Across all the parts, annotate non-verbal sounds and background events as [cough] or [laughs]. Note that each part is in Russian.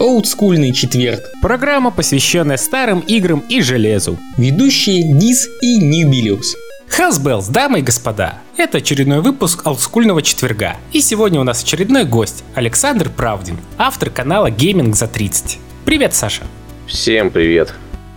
Олдскульный четверг. Программа, посвященная старым играм и железу. Ведущие Диз и Ньюбилиус. Хасбеллс, дамы и господа, это очередной выпуск олдскульного четверга. И сегодня у нас очередной гость, Александр Правдин, автор канала Gaming за 30. Привет, Саша. Всем привет.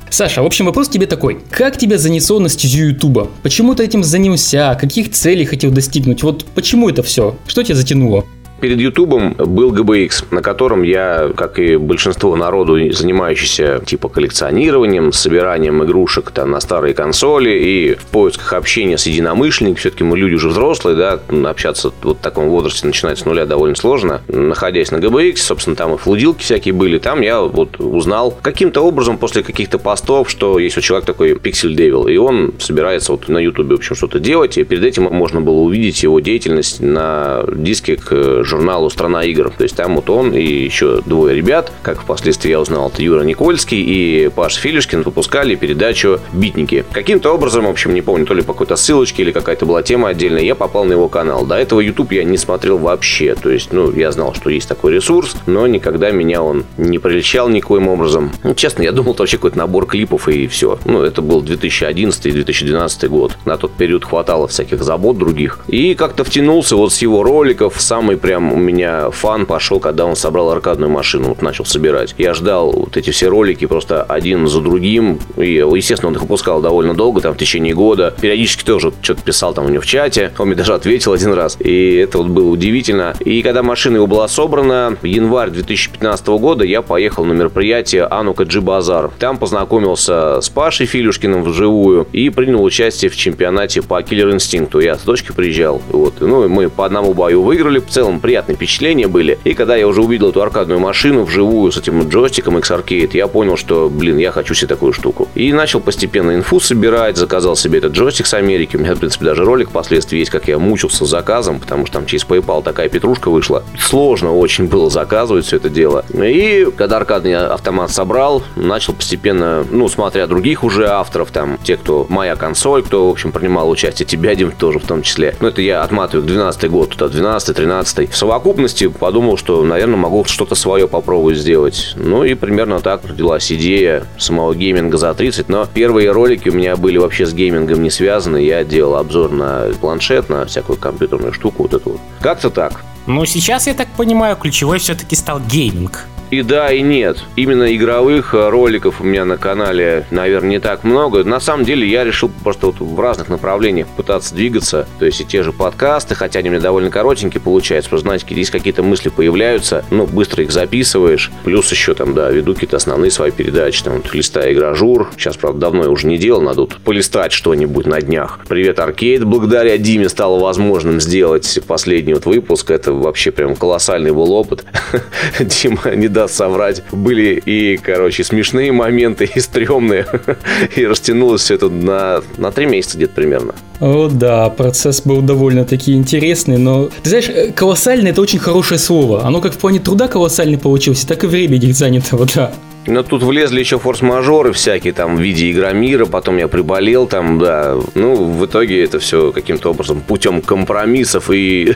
Саша, в общем, вопрос тебе такой. Как тебя занесло на стезю Ютуба? Почему ты этим занялся? Каких целей хотел достигнуть? Вот почему это все? Что тебя затянуло? Перед Ютубом был GBX, на котором я, как и большинство народу, занимающийся типа коллекционированием, собиранием игрушек там, на старые консоли и в поисках общения с единомышленниками, все-таки мы люди уже взрослые, да, общаться вот в таком возрасте начинать с нуля довольно сложно. Находясь на GBX, собственно, там и флудилки всякие были, там я вот узнал каким-то образом после каких-то постов, что есть у человека такой Pixel Devil, и он собирается вот на Ютубе, в общем, что-то делать, и перед этим можно было увидеть его деятельность на диске к журналу «Страна игр». То есть там вот он и еще двое ребят, как впоследствии я узнал, это Юра Никольский и Паш Филишкин выпускали передачу «Битники». Каким-то образом, в общем, не помню, то ли по какой-то ссылочке или какая-то была тема отдельная, я попал на его канал. До этого YouTube я не смотрел вообще. То есть, ну, я знал, что есть такой ресурс, но никогда меня он не приличал никоим образом. Ну, честно, я думал, это вообще какой-то набор клипов и все. Ну, это был 2011 и 2012 год. На тот период хватало всяких забот других. И как-то втянулся вот с его роликов, самый прям прям у меня фан пошел, когда он собрал аркадную машину, вот начал собирать. Я ждал вот эти все ролики просто один за другим. И, естественно, он их выпускал довольно долго, там, в течение года. Периодически тоже что-то писал там у него в чате. Он мне даже ответил один раз. И это вот было удивительно. И когда машина его была собрана, в январь 2015 года я поехал на мероприятие Анука Джи Базар. Там познакомился с Пашей Филюшкиным вживую и принял участие в чемпионате по Killer Instinct. Я с дочкой приезжал. Вот. Ну, и мы по одному бою выиграли. В целом приятные впечатления были. И когда я уже увидел эту аркадную машину вживую с этим джойстиком X-Arcade, я понял, что, блин, я хочу себе такую штуку. И начал постепенно инфу собирать, заказал себе этот джойстик с Америки. У меня, в принципе, даже ролик впоследствии есть, как я мучился с заказом, потому что там через PayPal такая петрушка вышла. Сложно очень было заказывать все это дело. И когда аркадный автомат собрал, начал постепенно, ну, смотря других уже авторов, там, те, кто моя консоль, кто, в общем, принимал участие, тебя, Дим, тоже в том числе. Но это я отматываю 12 год, туда 12 13 В совокупности подумал, что, наверное, могу что-то свое попробовать сделать. Ну и примерно так родилась идея самого гейминга за 30. Но первые ролики у меня были вообще с геймингом не связаны. Я делал обзор на планшет, на всякую компьютерную штуку, вот эту вот. Как-то так. Но сейчас, я так понимаю, ключевой все-таки стал гейминг. И да, и нет. Именно игровых э, роликов у меня на канале, наверное, не так много. На самом деле я решил просто вот в разных направлениях пытаться двигаться. То есть и те же подкасты, хотя они у меня довольно коротенькие получаются. Просто, знаете, здесь какие-то мысли появляются, ну, быстро их записываешь. Плюс еще там, да, веду какие-то основные свои передачи. Там вот листая игрожур. Сейчас, правда, давно я уже не делал. Надо вот полистать что-нибудь на днях. Привет, Аркейд. Благодаря Диме стало возможным сделать последний вот выпуск. Это вообще прям колоссальный был опыт. [laughs] Дима недавно даст соврать. Были и, короче, смешные моменты, и стрёмные. [laughs] И растянулось все это на, на три месяца где-то примерно. О, да, процесс был довольно-таки интересный, но... Ты знаешь, э, колоссальный – это очень хорошее слово. Оно как в плане труда колоссальный получился, так и времени занятого, [laughs] да. Но тут влезли еще форс-мажоры всякие, там, в виде Игромира, потом я приболел, там, да. Ну, в итоге это все каким-то образом путем компромиссов и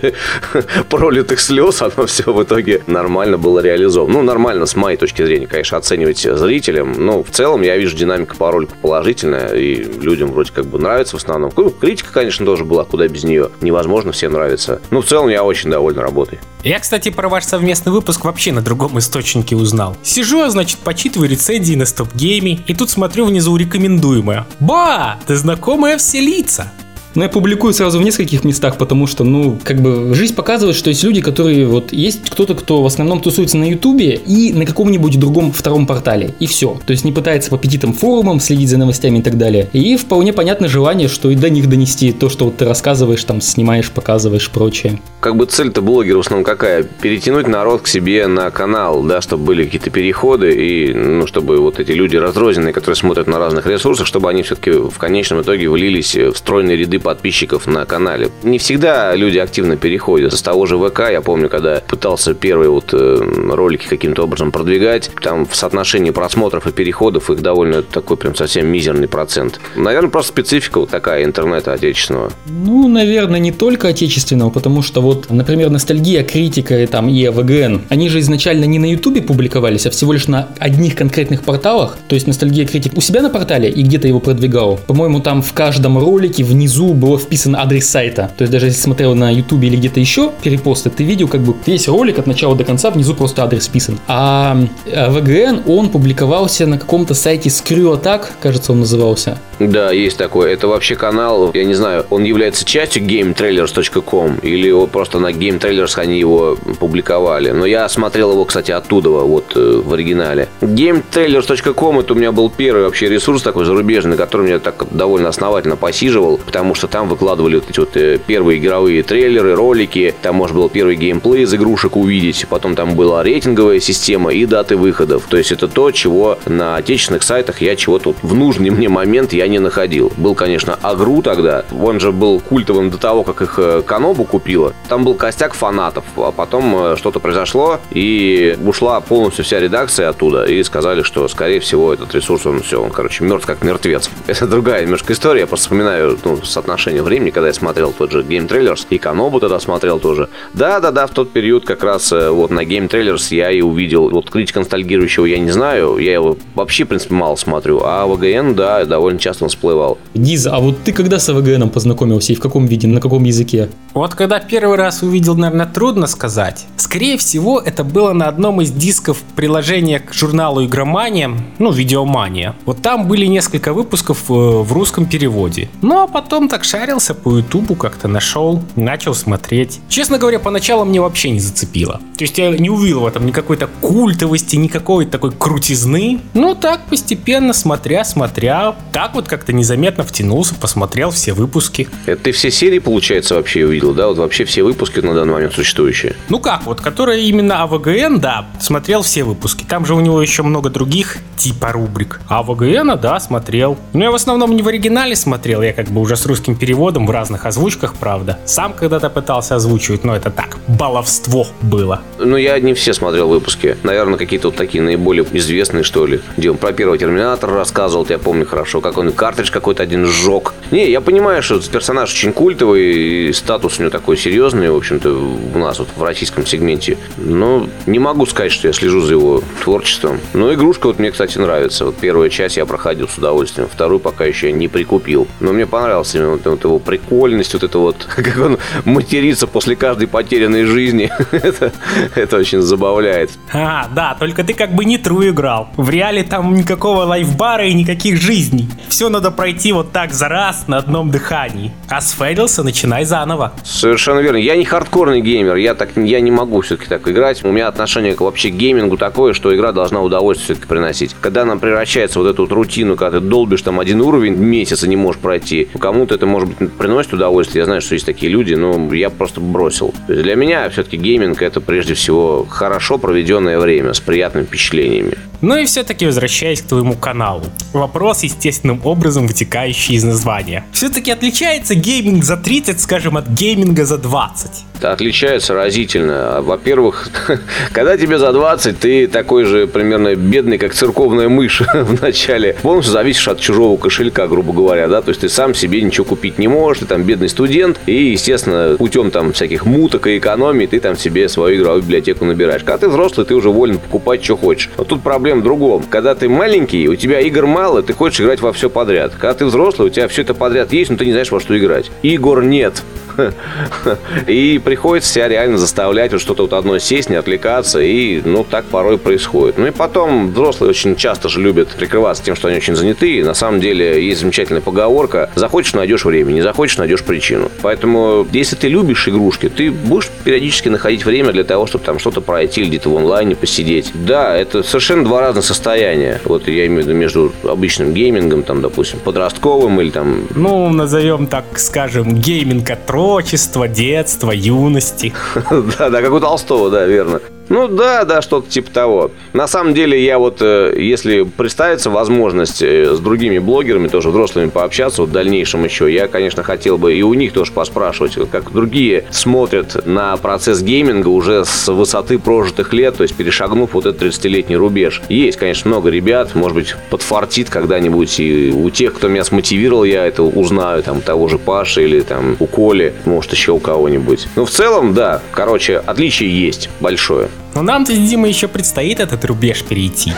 [laughs] пролитых слез, оно все в итоге нормально было реализовано. Ну, нормально с моей точки зрения, конечно, оценивать зрителям. Но в целом я вижу динамика по ролику положительная, и людям вроде как бы нравится в основном. Критика, конечно, тоже была, куда без нее. Невозможно всем нравится. Ну, в целом я очень доволен работой. Я, кстати, про ваш совместный выпуск вообще на другом источнике узнал. Сижу, значит, почитываю рецензии на стоп-гейме, и тут смотрю внизу рекомендуемое. Ба! Ты знакомая все лица! Но я публикую сразу в нескольких местах, потому что, ну, как бы жизнь показывает, что есть люди, которые вот есть кто-то, кто в основном тусуется на Ютубе и на каком-нибудь другом втором портале. И все. То есть не пытается по петитам форумам следить за новостями и так далее. И вполне понятно желание, что и до них донести то, что вот ты рассказываешь, там, снимаешь, показываешь, прочее. Как бы цель-то блогера в основном какая? Перетянуть народ к себе на канал, да, чтобы были какие-то переходы и, ну, чтобы вот эти люди разрозненные, которые смотрят на разных ресурсах, чтобы они все-таки в конечном итоге влились в стройные ряды подписчиков на канале. Не всегда люди активно переходят. С того же ВК, я помню, когда пытался первые вот э, ролики каким-то образом продвигать, там в соотношении просмотров и переходов их довольно такой прям совсем мизерный процент. Наверное, просто специфика вот такая интернета отечественного. Ну, наверное, не только отечественного, потому что вот, например, ностальгия, критика и там и АВГН, они же изначально не на Ютубе публиковались, а всего лишь на одних конкретных порталах. То есть ностальгия критик у себя на портале и где-то его продвигал. По-моему, там в каждом ролике внизу было вписан адрес сайта. То есть даже если смотрел на Ютубе или где-то еще перепосты, ты видел как бы весь ролик от начала до конца внизу просто адрес вписан. А VGN, он публиковался на каком-то сайте Screw кажется, он назывался. Да, есть такой. Это вообще канал, я не знаю, он является частью GameTrailers.com или вот просто на GameTrailers они его публиковали. Но я смотрел его, кстати, оттуда, вот э, в оригинале. GameTrailers.com это у меня был первый вообще ресурс такой зарубежный, на котором я так довольно основательно посиживал, потому что там выкладывали вот эти вот э, первые игровые трейлеры, ролики, там можно было первый геймплей из игрушек увидеть, потом там была рейтинговая система и даты выходов. То есть это то, чего на отечественных сайтах я чего-то в нужный мне момент я не находил. Был, конечно, Агру тогда. Он же был культовым до того, как их э, Канобу купила. Там был костяк фанатов. А потом э, что-то произошло, и ушла полностью вся редакция оттуда. И сказали, что, скорее всего, этот ресурс, он все, он, короче, мертв как мертвец. [laughs] Это другая немножко история. Я просто вспоминаю ну, соотношение времени, когда я смотрел тот же Game Trailers. И Канобу тогда смотрел тоже. Да-да-да, в тот период как раз э, вот на Game Trailers я и увидел. Вот критика ностальгирующего я не знаю. Я его вообще, в принципе, мало смотрю. А ВГН, да, довольно часто он всплывал. Гиза, а вот ты когда с ВГНом познакомился и в каком виде, на каком языке? Вот когда первый раз увидел, наверное, трудно сказать. Скорее всего, это было на одном из дисков приложения к журналу Игромания, ну, Видеомания. Вот там были несколько выпусков э, в русском переводе. Ну, а потом так шарился по Ютубу, как-то нашел, начал смотреть. Честно говоря, поначалу мне вообще не зацепило. То есть я не увидел в этом никакой-то культовости, никакой такой крутизны. Ну, так постепенно, смотря, смотря, так вот как-то незаметно втянулся, посмотрел все выпуски. Это ты все серии, получается, вообще увидел, да? Вот вообще все выпуски на данный момент существующие? Ну как, вот, которые именно АВГН, да, смотрел все выпуски. Там же у него еще много других типа рубрик. А АВГН, да, смотрел. Но я в основном не в оригинале смотрел, я как бы уже с русским переводом в разных озвучках, правда. Сам когда-то пытался озвучивать, но это так, баловство было. Ну, я не все смотрел выпуски. Наверное, какие-то вот такие наиболее известные, что ли. Где он про первого Терминатора рассказывал, я помню хорошо, как он картридж какой-то один сжег. Не, я понимаю, что персонаж очень культовый, и статус у него такой серьезный, в общем-то, у нас вот в российском сегменте. Но не могу сказать, что я слежу за его творчеством. Но игрушка вот мне, кстати, нравится. Вот первую часть я проходил с удовольствием, вторую пока еще не прикупил. Но мне понравилась именно вот, вот его прикольность, вот это вот, [laughs] как он матерится после каждой потерянной жизни. [laughs] это, это очень забавляет. А, да, только ты как бы не тру играл. В реале там никакого лайфбара и никаких жизней. Все надо пройти вот так за раз на одном дыхании. А сфейлился, начинай заново. Совершенно верно. Я не хардкорный геймер, я так я не могу все-таки так играть. У меня отношение к вообще геймингу такое, что игра должна удовольствие все-таки приносить. Когда она превращается вот эту вот рутину, когда ты долбишь там один уровень в месяц и не можешь пройти, кому-то это, может быть, приносит удовольствие. Я знаю, что есть такие люди, но я просто бросил. Для меня все-таки гейминг это прежде всего хорошо проведенное время с приятными впечатлениями. Ну и все-таки возвращаясь к твоему каналу. Вопрос естественным образом вытекающий из названия. Все-таки отличается гейминг за 30, скажем, от гейминга за 20? Отличается разительно. Во-первых, [laughs] когда тебе за 20, ты такой же примерно бедный, как церковная мышь [laughs] в начале. Полностью зависишь от чужого кошелька, грубо говоря, да, то есть ты сам себе ничего купить не можешь, ты там бедный студент, и, естественно, путем там всяких муток и экономии ты там себе свою игровую библиотеку набираешь. Когда ты взрослый, ты уже волен покупать, что хочешь. Но тут проблема в другом. Когда ты маленький, у тебя игр мало, ты хочешь играть во все подряд. Когда ты взрослый, у тебя все это подряд есть, но ты не знаешь, во что играть. Игр нет. [laughs] И приходится себя реально заставлять вот что-то вот одно сесть, не отвлекаться, и, ну, так порой происходит. Ну и потом взрослые очень часто же любят прикрываться тем, что они очень заняты, на самом деле есть замечательная поговорка «захочешь, найдешь время, не захочешь, найдешь причину». Поэтому, если ты любишь игрушки, ты будешь периодически находить время для того, чтобы там что-то пройти или где-то в онлайне посидеть. Да, это совершенно два разных состояния. Вот я имею в виду между обычным геймингом, там, допустим, подростковым или там... Ну, назовем так, скажем, гейминг от отрочества, детства, юности. [laughs] Да, да, как у Толстого, да, верно. Ну да, да, что-то типа того. На самом деле я вот, э, если представится возможность э, с другими блогерами, тоже взрослыми пообщаться, вот в дальнейшем еще, я, конечно, хотел бы и у них тоже поспрашивать, как другие смотрят на процесс гейминга уже с высоты прожитых лет, то есть перешагнув вот этот 30-летний рубеж. Есть, конечно, много ребят, может быть, подфартит когда-нибудь и у тех, кто меня смотивировал, я это узнаю, там, того же Паши или там у Коли, может, еще у кого-нибудь. Но в целом, да, короче, отличие есть большое. Но нам-то, Дима, еще предстоит этот рубеж перейти.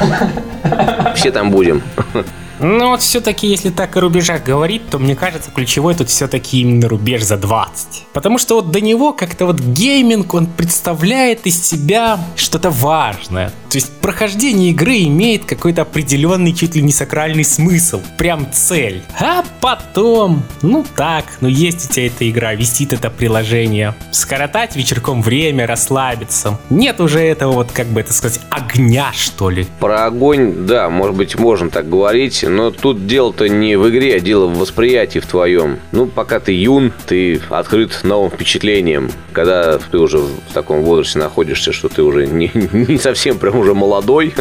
Все там будем. Но вот все-таки, если так о рубежах говорить, то мне кажется, ключевой тут все-таки именно рубеж за 20. Потому что вот до него как-то вот гейминг, он представляет из себя что-то важное. То есть прохождение игры имеет какой-то определенный, чуть ли не сакральный смысл. Прям цель. А потом, ну так, ну есть у тебя эта игра, висит это приложение. Скоротать вечерком время, расслабиться. Нет уже этого вот, как бы это сказать, огня, что ли. Про огонь, да, может быть, можно так говорить но тут дело-то не в игре, а дело в восприятии в твоем. Ну, пока ты юн, ты открыт новым впечатлениям. Когда ты уже в таком возрасте находишься, что ты уже не, [laughs] не совсем прям уже молодой,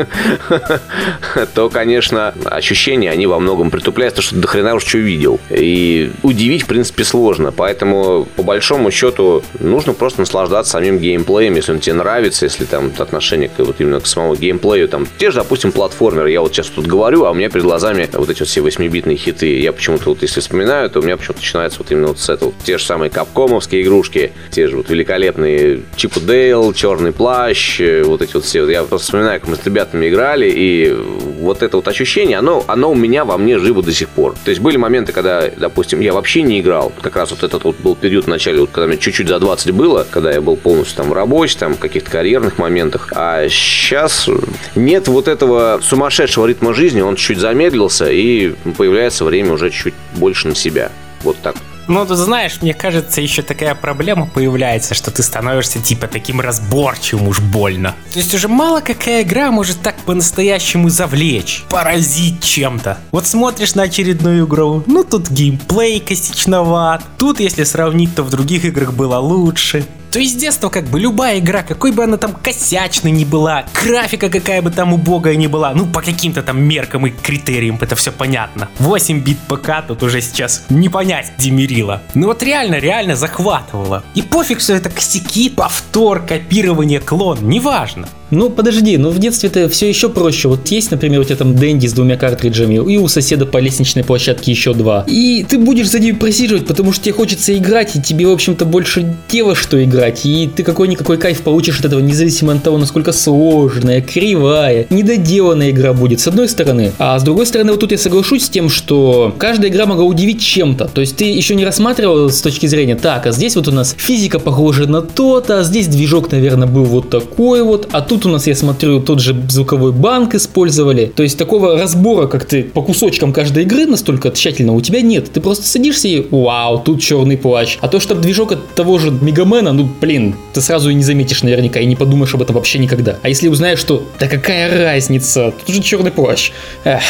[laughs] то, конечно, ощущения, они во многом притупляются, что ты до хрена уж что видел. И удивить, в принципе, сложно. Поэтому, по большому счету, нужно просто наслаждаться самим геймплеем, если он тебе нравится, если там отношение к, вот именно к самому геймплею. Там, те же, допустим, платформеры. Я вот сейчас тут говорю, а у меня перед глазами сами вот эти вот все 8-битные хиты, я почему-то вот если вспоминаю, то у меня почему-то начинается вот именно вот с этого. Те же самые капкомовские игрушки, те же вот великолепные Чип и Дейл, Черный плащ, э, вот эти вот все. Я просто вспоминаю, как мы с ребятами играли, и вот это вот ощущение, оно, оно у меня во мне живо до сих пор. То есть были моменты, когда, допустим, я вообще не играл. Как раз вот этот вот был период в начале, вот, когда мне чуть-чуть за 20 было, когда я был полностью там в работе, там в каких-то карьерных моментах. А сейчас нет вот этого сумасшедшего ритма жизни, он чуть замедлился, замедлился, и появляется время уже чуть больше на себя. Вот так. Ну, ты знаешь, мне кажется, еще такая проблема появляется, что ты становишься типа таким разборчивым уж больно. То есть уже мало какая игра может так по-настоящему завлечь, поразить чем-то. Вот смотришь на очередную игру, ну тут геймплей косичноват, тут если сравнить, то в других играх было лучше. То есть с детства как бы любая игра, какой бы она там косячной ни была, графика какая бы там убогая ни была, ну по каким-то там меркам и критериям это все понятно. 8 бит ПК тут уже сейчас не понять демерила. Ну вот реально, реально захватывало. И пофиг, что это косяки, повтор, копирование, клон, неважно. Ну, подожди, ну в детстве это все еще проще. Вот есть, например, у тебя там Дэнди с двумя картриджами, и у соседа по лестничной площадке еще два. И ты будешь за ними просиживать, потому что тебе хочется играть, и тебе, в общем-то, больше дело, что играть. И ты какой-никакой кайф получишь от этого, независимо от того, насколько сложная, кривая, недоделанная игра будет, с одной стороны. А с другой стороны, вот тут я соглашусь с тем, что каждая игра могла удивить чем-то. То есть ты еще не рассматривал с точки зрения, так, а здесь вот у нас физика похожа на то-то, а здесь движок, наверное, был вот такой вот, а Тут у нас, я смотрю, тот же звуковой банк использовали. То есть такого разбора, как ты по кусочкам каждой игры настолько тщательно у тебя нет. Ты просто садишься и вау, тут черный плащ. А то, что движок от того же Мегамена, ну блин, ты сразу и не заметишь наверняка и не подумаешь об этом вообще никогда. А если узнаешь, что да какая разница, тут же черный плащ. Эх.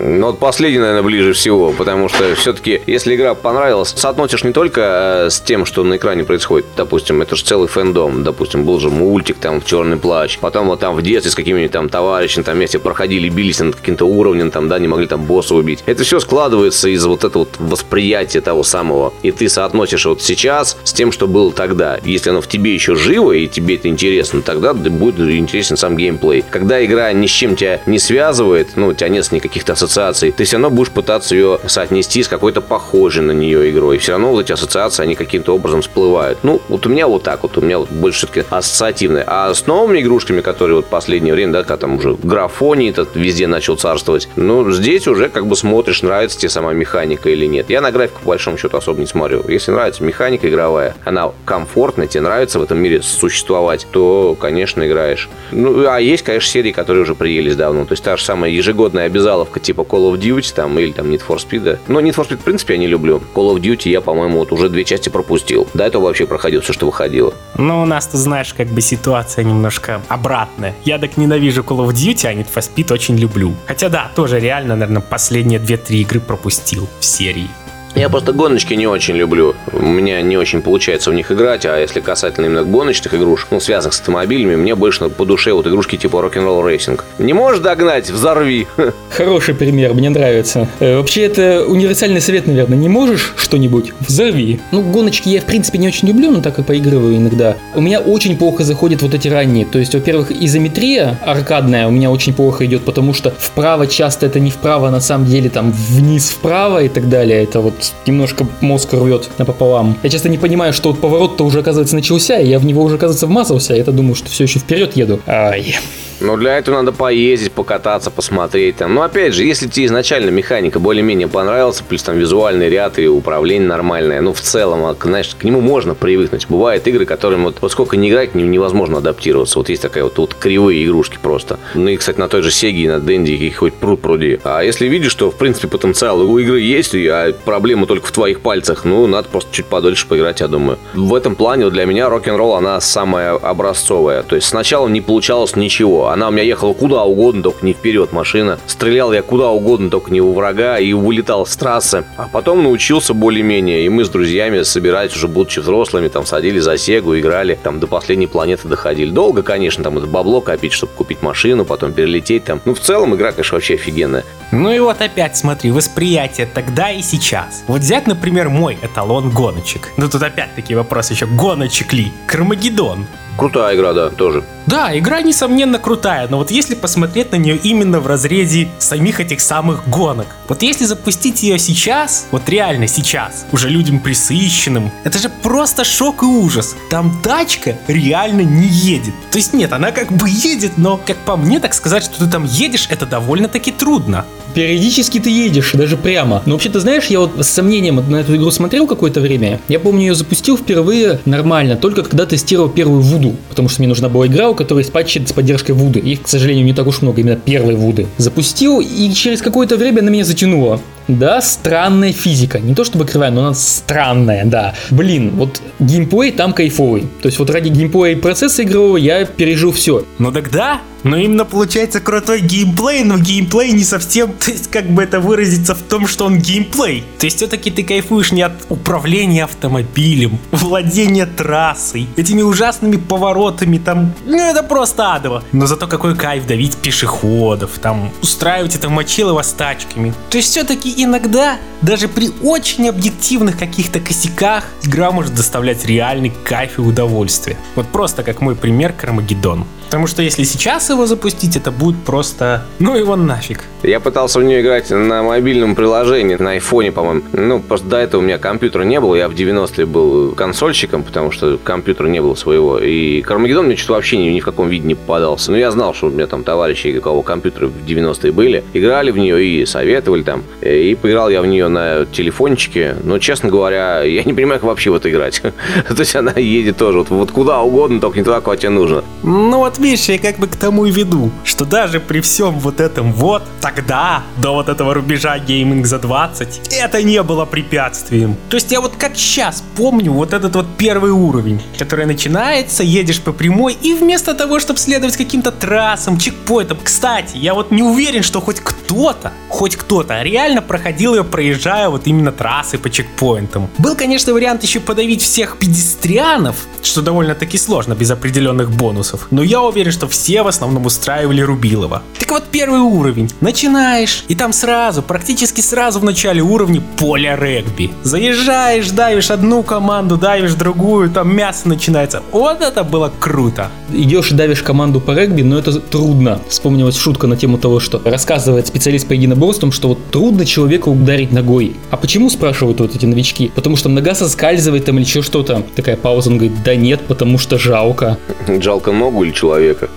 Ну, вот последний, наверное, ближе всего, потому что все-таки, если игра понравилась, соотносишь не только э, с тем, что на экране происходит, допустим, это же целый фэндом, допустим, был же мультик, там, «Черный плащ», потом вот там в детстве с какими-нибудь там товарищами там вместе проходили, бились над каким-то уровнем, там, да, не могли там босса убить. Это все складывается из вот этого вот восприятия того самого, и ты соотносишь вот сейчас с тем, что было тогда. Если оно в тебе еще живо, и тебе это интересно, тогда будет интересен сам геймплей. Когда игра ни с чем тебя не связывает, ну, у тебя нет никаких ассоциаций, ты все равно будешь пытаться ее соотнести с какой-то похожей на нее игрой. Все равно вот эти ассоциации, они каким-то образом всплывают. Ну, вот у меня вот так вот, у меня вот больше все-таки ассоциативное. А с новыми игрушками, которые вот последнее время, да, когда там уже графоний этот везде начал царствовать, ну, здесь уже как бы смотришь, нравится тебе сама механика или нет. Я на графику, по большому счету, особо не смотрю. Если нравится механика игровая, она комфортная, тебе нравится в этом мире существовать, то, конечно, играешь. Ну, а есть, конечно, серии, которые уже приелись давно. То есть та же самая ежегодная обязаловка типа Call of Duty там, или там Need for Speed. Но Need for Speed, в принципе, я не люблю. Call of Duty я, по-моему, вот уже две части пропустил. До этого вообще проходил все, что выходило. Ну, у нас, ты знаешь, как бы ситуация немножко обратная. Я так ненавижу Call of Duty, а Need for Speed очень люблю. Хотя да, тоже реально, наверное, последние 2-3 игры пропустил в серии. Я просто гоночки не очень люблю. У меня не очень получается в них играть, а если касательно именно гоночных игрушек, ну, связанных с автомобилями, мне больше по душе вот игрушки типа Rock'n'Roll Racing. Не можешь догнать? Взорви! [laughs] Хороший пример, мне нравится. Э, вообще, это универсальный совет, наверное. Не можешь что-нибудь? Взорви. Ну, гоночки я, в принципе, не очень люблю, но так и поигрываю иногда. У меня очень плохо заходят вот эти ранние. То есть, во-первых, изометрия аркадная у меня очень плохо идет, потому что вправо часто это не вправо, а на самом деле там вниз вправо и так далее. Это вот немножко мозг рвет напополам. Я часто не понимаю, что вот поворот-то уже, оказывается, начался, и я в него уже, оказывается, вмазался, я-то думаю, что все еще вперед еду. Ай. Ну, для этого надо поездить, покататься, посмотреть там. Но опять же, если тебе изначально механика более-менее понравилась, плюс там визуальный ряд и управление нормальное, ну, в целом, а, знаешь, к нему можно привыкнуть. Бывают игры, которым вот, вот сколько не играть, невозможно адаптироваться. Вот есть такая вот, вот кривые игрушки просто. Ну, и, кстати, на той же Сеге и на Денди их хоть пруд пруди. А если видишь, что, в принципе, потенциал у игры есть, а проблема только в твоих пальцах, ну, надо просто чуть подольше поиграть, я думаю. В этом плане для меня рок-н-ролл, она самая образцовая. То есть сначала не получалось ничего, она у меня ехала куда угодно, только не вперед машина. Стрелял я куда угодно, только не у врага, и вылетал с трассы. А потом научился более-менее, и мы с друзьями собирались уже будучи взрослыми, там садили за Сегу, играли, там до последней планеты доходили. Долго, конечно, там это бабло копить, чтобы купить машину, потом перелететь там. Ну, в целом игра, конечно, вообще офигенная. Ну и вот опять смотри, восприятие тогда и сейчас. Вот взять, например, мой эталон гоночек. Ну тут опять такие вопросы еще, гоночек ли? Кармагеддон. Крутая игра, да, тоже. Да, игра, несомненно, крутая, но вот если посмотреть на нее именно в разрезе самих этих самых гонок, вот если запустить ее сейчас, вот реально сейчас, уже людям присыщенным, это же просто шок и ужас. Там тачка реально не едет. То есть нет, она как бы едет, но, как по мне, так сказать, что ты там едешь, это довольно-таки трудно. Периодически ты едешь, даже прямо. Но вообще, ты знаешь, я вот с сомнением на эту игру смотрел какое-то время. Я помню, ее запустил впервые нормально, только когда тестировал первую Вуду. Потому что мне нужна была игра, у которой спать с поддержкой Вуды. Их, к сожалению, не так уж много, именно первой Вуды. Запустил, и через какое-то время на меня затянуло. Да, странная физика. Не то чтобы кривая, но она странная, да. Блин, вот геймплей там кайфовый. То есть вот ради геймплея и процесса игрового я пережил все. Ну тогда но именно получается крутой геймплей, но геймплей не совсем, [laughs] то есть как бы это выразиться в том, что он геймплей. То есть все-таки ты кайфуешь не от управления автомобилем, [laughs] владения трассой, этими ужасными поворотами, там, ну это просто адово. Но зато какой кайф давить пешеходов, там, устраивать это мочилово с тачками. То есть все-таки иногда, даже при очень объективных каких-то косяках, игра может доставлять реальный кайф и удовольствие. Вот просто как мой пример Кармагеддон. Потому что если сейчас его запустить, это будет просто... Ну его нафиг. Я пытался в нее играть на мобильном приложении, на айфоне, по-моему. Ну, просто до этого у меня компьютера не было. Я в 90-е был консольщиком, потому что компьютера не было своего. И Кармагеддон мне что-то вообще ни, ни в каком виде не попадался. Но я знал, что у меня там товарищи, у кого компьютеры в 90-е были, играли в нее и советовали там. И поиграл я в нее на телефончике. Но, честно говоря, я не понимаю, как вообще в это играть. [laughs] То есть она едет тоже вот куда угодно, только не туда, куда тебе нужно. Ну вот видишь, я как бы к тому и веду, что даже при всем вот этом вот, тогда, до вот этого рубежа гейминг за 20, это не было препятствием. То есть я вот как сейчас помню вот этот вот первый уровень, который начинается, едешь по прямой, и вместо того, чтобы следовать каким-то трассам, чекпоинтам, кстати, я вот не уверен, что хоть кто-то, хоть кто-то реально проходил ее, проезжая вот именно трассы по чекпоинтам. Был, конечно, вариант еще подавить всех педестрианов, что довольно-таки сложно без определенных бонусов, но я уверен, что все в основном устраивали Рубилова. Так вот, первый уровень. Начинаешь, и там сразу, практически сразу в начале уровня поле регби. Заезжаешь, давишь одну команду, давишь другую, там мясо начинается. Вот это было круто. Идешь и давишь команду по регби, но это трудно. Вспомнилась шутка на тему того, что рассказывает специалист по единоборствам, что вот трудно человека ударить ногой. А почему, спрашивают вот эти новички? Потому что нога соскальзывает там или еще что-то. Такая пауза, он говорит, да нет, потому что жалко. Жалко ногу или человека?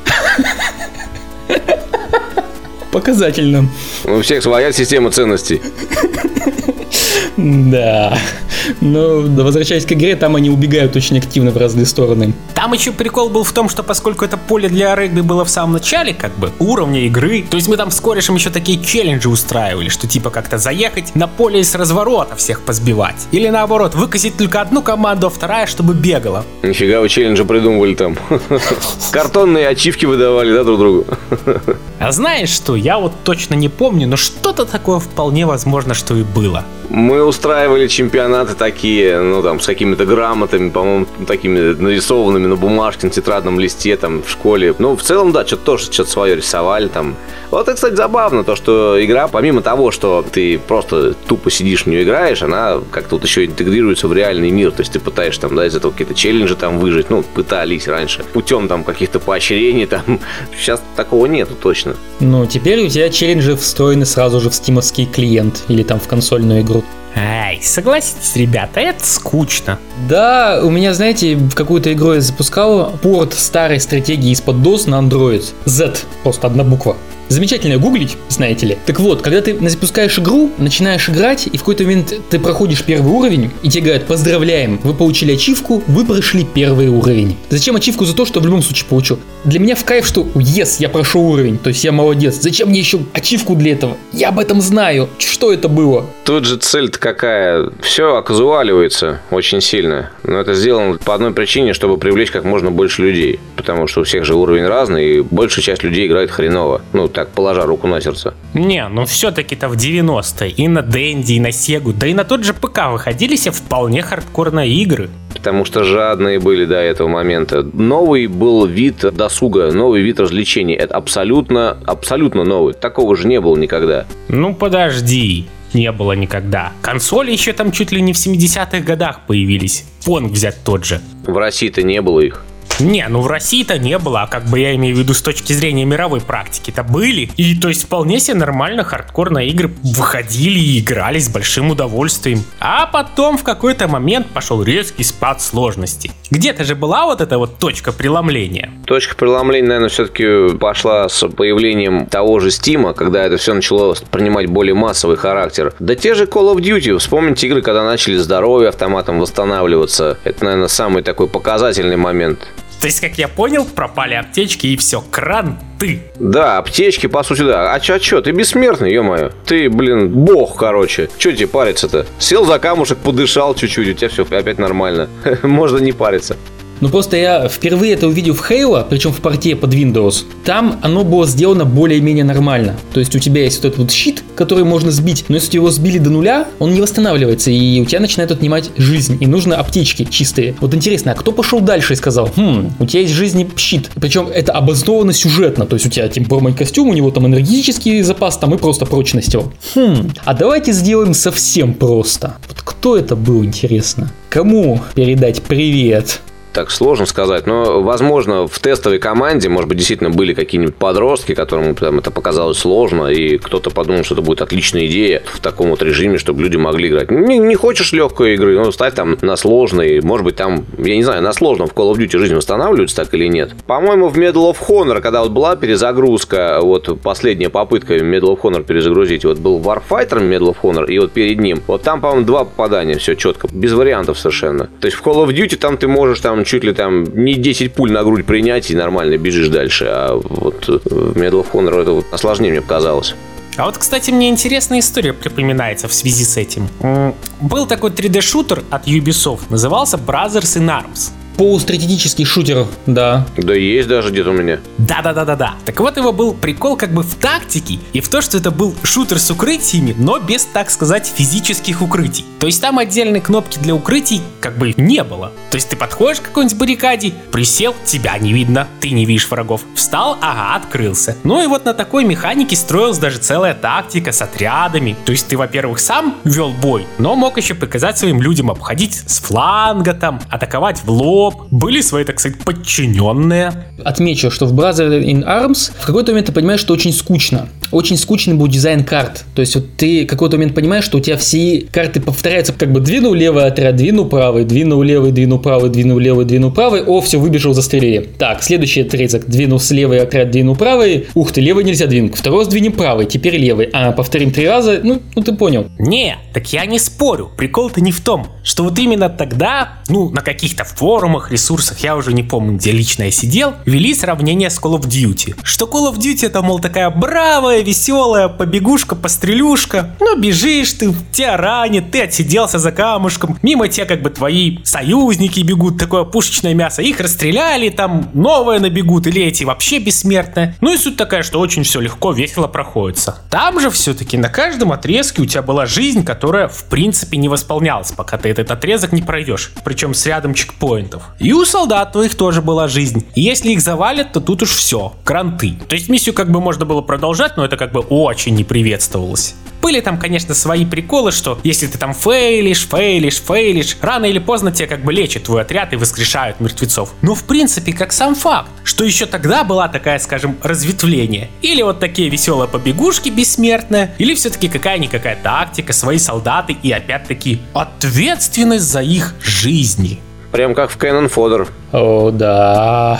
Показательно. У всех своя система ценностей. Да. Но возвращаясь к игре, там они убегают очень активно в разные стороны. Там еще прикол был в том, что поскольку это поле для регби было в самом начале, как бы, уровня игры, то есть мы там с корешем еще такие челленджи устраивали, что типа как-то заехать на поле и с разворота всех позбивать. Или наоборот, выкосить только одну команду, а вторая, чтобы бегала. Нифига вы челленджи придумывали там. [laughs] Картонные ачивки выдавали, да, друг другу? [laughs] А знаешь что, я вот точно не помню, но что-то такое вполне возможно, что и было. Мы устраивали чемпионаты такие, ну там, с какими-то грамотами, по-моему, такими нарисованными на бумажке, на тетрадном листе, там, в школе. Ну, в целом, да, что-то тоже что-то свое рисовали там. Вот это, кстати, забавно, то, что игра, помимо того, что ты просто тупо сидишь в нее играешь, она как-то вот еще интегрируется в реальный мир. То есть ты пытаешься там, да, из этого какие-то челленджи там выжить, ну, пытались раньше, путем там каких-то поощрений там. [laughs] Сейчас такого нету точно. Ну, теперь у тебя челленджи встроены сразу же в стимовский клиент или там в консольную игру. Ай, согласитесь, ребята, это скучно. Да, у меня, знаете, в какую-то игру я запускал порт старой стратегии из-под DOS на Android. Z, просто одна буква. Замечательно гуглить, знаете ли. Так вот, когда ты запускаешь игру, начинаешь играть, и в какой-то момент ты проходишь первый уровень, и тебе говорят, поздравляем, вы получили ачивку, вы прошли первый уровень. Зачем ачивку за то, что в любом случае получу? Для меня в кайф, что yes, я прошел уровень, то есть я молодец. Зачем мне еще ачивку для этого? Я об этом знаю. Что это было? Тут же цель-то какая? Все оказуаливается очень сильно. Но это сделано по одной причине, чтобы привлечь как можно больше людей. Потому что у всех же уровень разный, и большая часть людей играет хреново. Ну, так, положа руку на сердце. Не, ну все-таки-то в 90-е и на Дэнди, и на Сегу, да и на тот же ПК выходили себе вполне хардкорные игры. Потому что жадные были до этого момента. Новый был вид досуга, новый вид развлечений. Это абсолютно, абсолютно новый. Такого же не было никогда. Ну подожди, не было никогда. Консоли еще там чуть ли не в 70-х годах появились. Понг взять тот же. В России-то не было их. Не, ну в России-то не было, а как бы я имею в виду с точки зрения мировой практики-то были. И то есть вполне себе нормально хардкорные игры выходили и играли с большим удовольствием. А потом в какой-то момент пошел резкий спад сложности. Где-то же была вот эта вот точка преломления. Точка преломления, наверное, все-таки пошла с появлением того же Стима, когда это все начало принимать более массовый характер. Да те же Call of Duty, вспомните игры, когда начали здоровье автоматом восстанавливаться. Это, наверное, самый такой показательный момент. То есть, как я понял, пропали аптечки и все, кран ты. Да, аптечки, по сути, да. А чё, а чё, ты бессмертный, ё-моё. Ты, блин, бог, короче. Чё тебе париться-то? Сел за камушек, подышал чуть-чуть, у тебя все опять нормально. [laughs] Можно не париться. Ну просто я впервые это увидел в Halo, причем в порте под Windows. Там оно было сделано более-менее нормально. То есть у тебя есть вот этот вот щит, который можно сбить, но если его сбили до нуля, он не восстанавливается, и у тебя начинает отнимать жизнь, и нужно аптечки чистые. Вот интересно, а кто пошел дальше и сказал, хм, у тебя есть жизни щит. Причем это обосновано сюжетно, то есть у тебя типа, костюм, у него там энергетический запас, там и просто прочность его. Хм, а давайте сделаем совсем просто. Вот кто это был, интересно? Кому передать привет? Так сложно сказать, но, возможно, в тестовой команде, может быть, действительно были какие-нибудь подростки, которым там, это показалось сложно, и кто-то подумал, что это будет отличная идея в таком вот режиме, чтобы люди могли играть. Не, не хочешь легкой игры, ну, ставь там на сложный, может быть, там, я не знаю, на сложном в Call of Duty жизнь восстанавливается так или нет. По-моему, в Medal of Honor, когда вот была перезагрузка, вот последняя попытка Medal of Honor перезагрузить, вот был Warfighter Medal of Honor, и вот перед ним, вот там, по-моему, два попадания, все четко, без вариантов совершенно. То есть в Call of Duty там ты можешь там чуть ли там не 10 пуль на грудь принять и нормально бежишь дальше. А вот в Medal of Honor это вот осложнее мне показалось. А вот, кстати, мне интересная история припоминается в связи с этим. Был такой 3D-шутер от Ubisoft, назывался Brothers in Arms. Полустратегический шутер, да. Да есть даже где-то у меня. Да-да-да-да-да. Так вот его был прикол как бы в тактике и в то, что это был шутер с укрытиями, но без, так сказать, физических укрытий. То есть там отдельной кнопки для укрытий как бы не было. То есть ты подходишь к какой-нибудь баррикаде, присел, тебя не видно, ты не видишь врагов. Встал, ага, открылся. Ну и вот на такой механике строилась даже целая тактика с отрядами. То есть ты, во-первых, сам вел бой, но мог еще показать своим людям обходить с фланга там, атаковать в лоб, были свои, так сказать, подчиненные. Отмечу, что в Brother in Arms в какой-то момент ты понимаешь, что очень скучно. очень скучный будет дизайн карт. То есть вот ты какой-то момент понимаешь, что у тебя все карты повторяются, как бы двинул левый отряд, двинул правый, двинул левый, двинул правый, двинул левый, двинул правый, о, все, выбежал, застрелили. Так, следующий отрезок, двинул с левый отряд, двинул правый, ух ты, левый нельзя двинуть, второй раз двинем правый, теперь левый, а повторим три раза, ну, ну ты понял. Не, так я не спорю, прикол-то не в том, что вот именно тогда, ну, на каких-то форумах, ресурсах, я уже не помню, где лично я сидел, вели сравнение с Call of Duty. Что Call of Duty это, мол, такая бравая, веселая побегушка, пострелюшка. Ну, бежишь ты, тебя ранит, ты отсиделся за камушком, мимо тебя как бы твои союзники бегут, такое пушечное мясо, их расстреляли, там новое набегут, или эти вообще бессмертные. Ну и суть такая, что очень все легко, весело проходится. Там же все-таки на каждом отрезке у тебя была жизнь, которая в принципе не восполнялась, пока ты этот отрезок не пройдешь. Причем с рядом чекпоинтов. И у солдат твоих тоже была жизнь. И если их завалят, то тут уж все, кранты. То есть миссию как бы можно было продолжать, но это как бы очень не приветствовалось. Были там, конечно, свои приколы, что если ты там фейлишь, фейлишь, фейлишь, рано или поздно тебя как бы лечат твой отряд и воскрешают мертвецов. Но в принципе, как сам факт, что еще тогда была такая, скажем, разветвление. Или вот такие веселые побегушки бессмертные, или все-таки какая-никакая тактика, свои солдаты и опять-таки ответственность за их жизни. Прям как в Canon Fodder. О, да.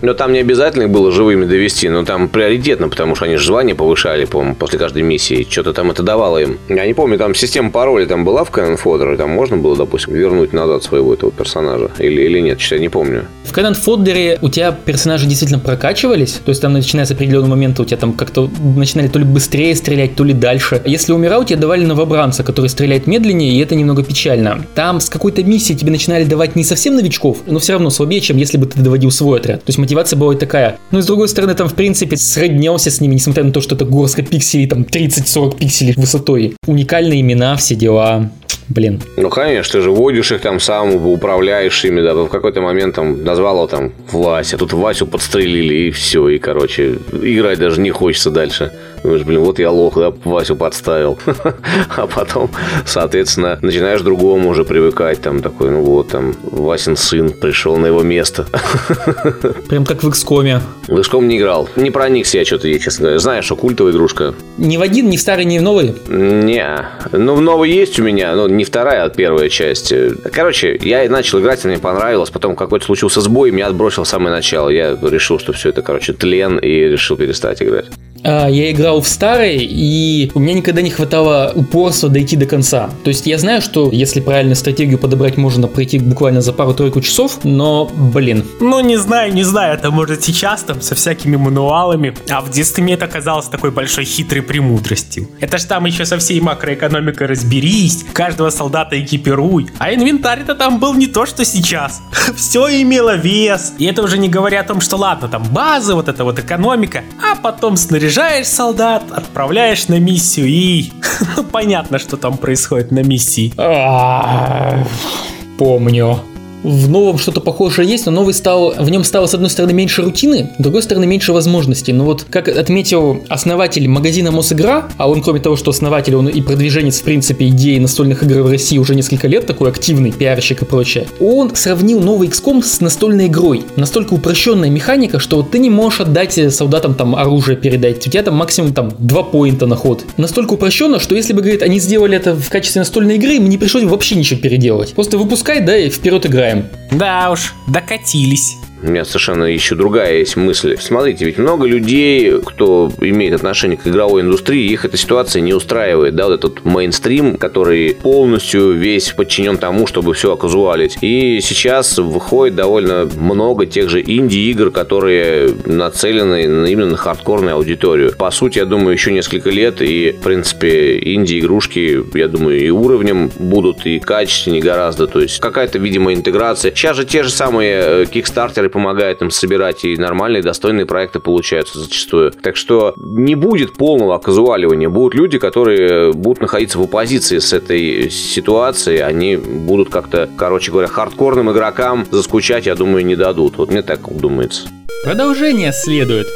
Но там не обязательно их было живыми довести, но там приоритетно, потому что они же звание повышали, по-моему, после каждой миссии. Что-то там это давало им. Я не помню, там система паролей там была в Canon Fodder, там можно было, допустим, вернуть назад своего этого персонажа или, или нет, что я не помню. В Canon Fodder у тебя персонажи действительно прокачивались, то есть там начиная с определенного момента у тебя там как-то начинали то ли быстрее стрелять, то ли дальше. Если умирал, тебе давали новобранца, который стреляет медленнее, и это немного печально. Там с какой-то миссии тебе начинали давать не совсем новичков, но все равно слабее, чем если бы ты доводил свой отряд. То есть мотивация была такая. Ну и с другой стороны, там в принципе сроднился с ними, несмотря на то, что это горстка пикселей, там 30-40 пикселей высотой. Уникальные имена, все дела. Блин. Ну, конечно, ты же водишь их там сам, управляешь ими, да, в какой-то момент там назвал его там Вася, тут Васю подстрелили, и все, и, короче, играть даже не хочется дальше. Думаешь, блин, вот я лох, да, Васю подставил. [laughs] А потом, соответственно, начинаешь другому уже привыкать, там такой, ну вот, там, Васин сын пришел на его место. [laughs] Прям как в XCOM. В XCOM не играл. Не проникся я что-то, я честно говоря. Знаешь, что культовая игрушка. Ни в один, ни в старый, ни в новый? Не. Ну, в новый есть у меня, но не вторая, а первая часть. Короче, я начал играть, мне понравилось, потом какой-то случился сбой, меня отбросил в самое начало. Я решил, что все это, короче, тлен, и решил перестать играть. А, я играл в старый, и у меня никогда не хватало упорства дойти до конца. То есть я знаю, что если правильно стратегию подобрать, можно пройти буквально за пару-тройку часов, но, блин. Ну, не знаю, не знаю, это может сейчас там со всякими мануалами, а в детстве мне это казалось такой большой хитрой премудростью. Это ж там еще со всей макроэкономикой разберись, каждого солдата экипируй, а инвентарь-то там был не то, что сейчас. [laughs] Все имело вес. И это уже не говоря о том, что ладно, там базы, вот эта вот экономика, а потом снаряжение Заряжаешь солдат, отправляешь на миссию и... [laughs] Ну, понятно, что там происходит на миссии. Помню в новом что-то похожее есть, но новый стал, в нем стало, с одной стороны, меньше рутины, с другой стороны, меньше возможностей. Но вот, как отметил основатель магазина Мосигра, а он, кроме того, что основатель, он и продвиженец, в принципе, идеи настольных игр в России уже несколько лет, такой активный пиарщик и прочее, он сравнил новый XCOM с настольной игрой. Настолько упрощенная механика, что ты не можешь отдать солдатам там оружие передать, у тебя там максимум там два поинта на ход. Настолько упрощенно, что если бы, говорит, они сделали это в качестве настольной игры, им не пришлось вообще ничего переделать. Просто выпускай, да, и вперед играем. Да уж, докатились. У меня совершенно еще другая есть мысль. Смотрите, ведь много людей, кто имеет отношение к игровой индустрии, их эта ситуация не устраивает. Да, вот этот мейнстрим, который полностью весь подчинен тому, чтобы все оказуалить. И сейчас выходит довольно много тех же инди-игр, которые нацелены именно на хардкорную аудиторию. По сути, я думаю, еще несколько лет, и, в принципе, инди-игрушки, я думаю, и уровнем будут, и качественнее гораздо. То есть какая-то, видимо, интеграция. Сейчас же те же самые кикстартеры который помогает им собирать, и нормальные, достойные проекты получаются зачастую. Так что не будет полного казуаливания. Будут люди, которые будут находиться в оппозиции с этой ситуацией. Они будут как-то, короче говоря, хардкорным игрокам заскучать, я думаю, не дадут. Вот мне так думается. Продолжение следует.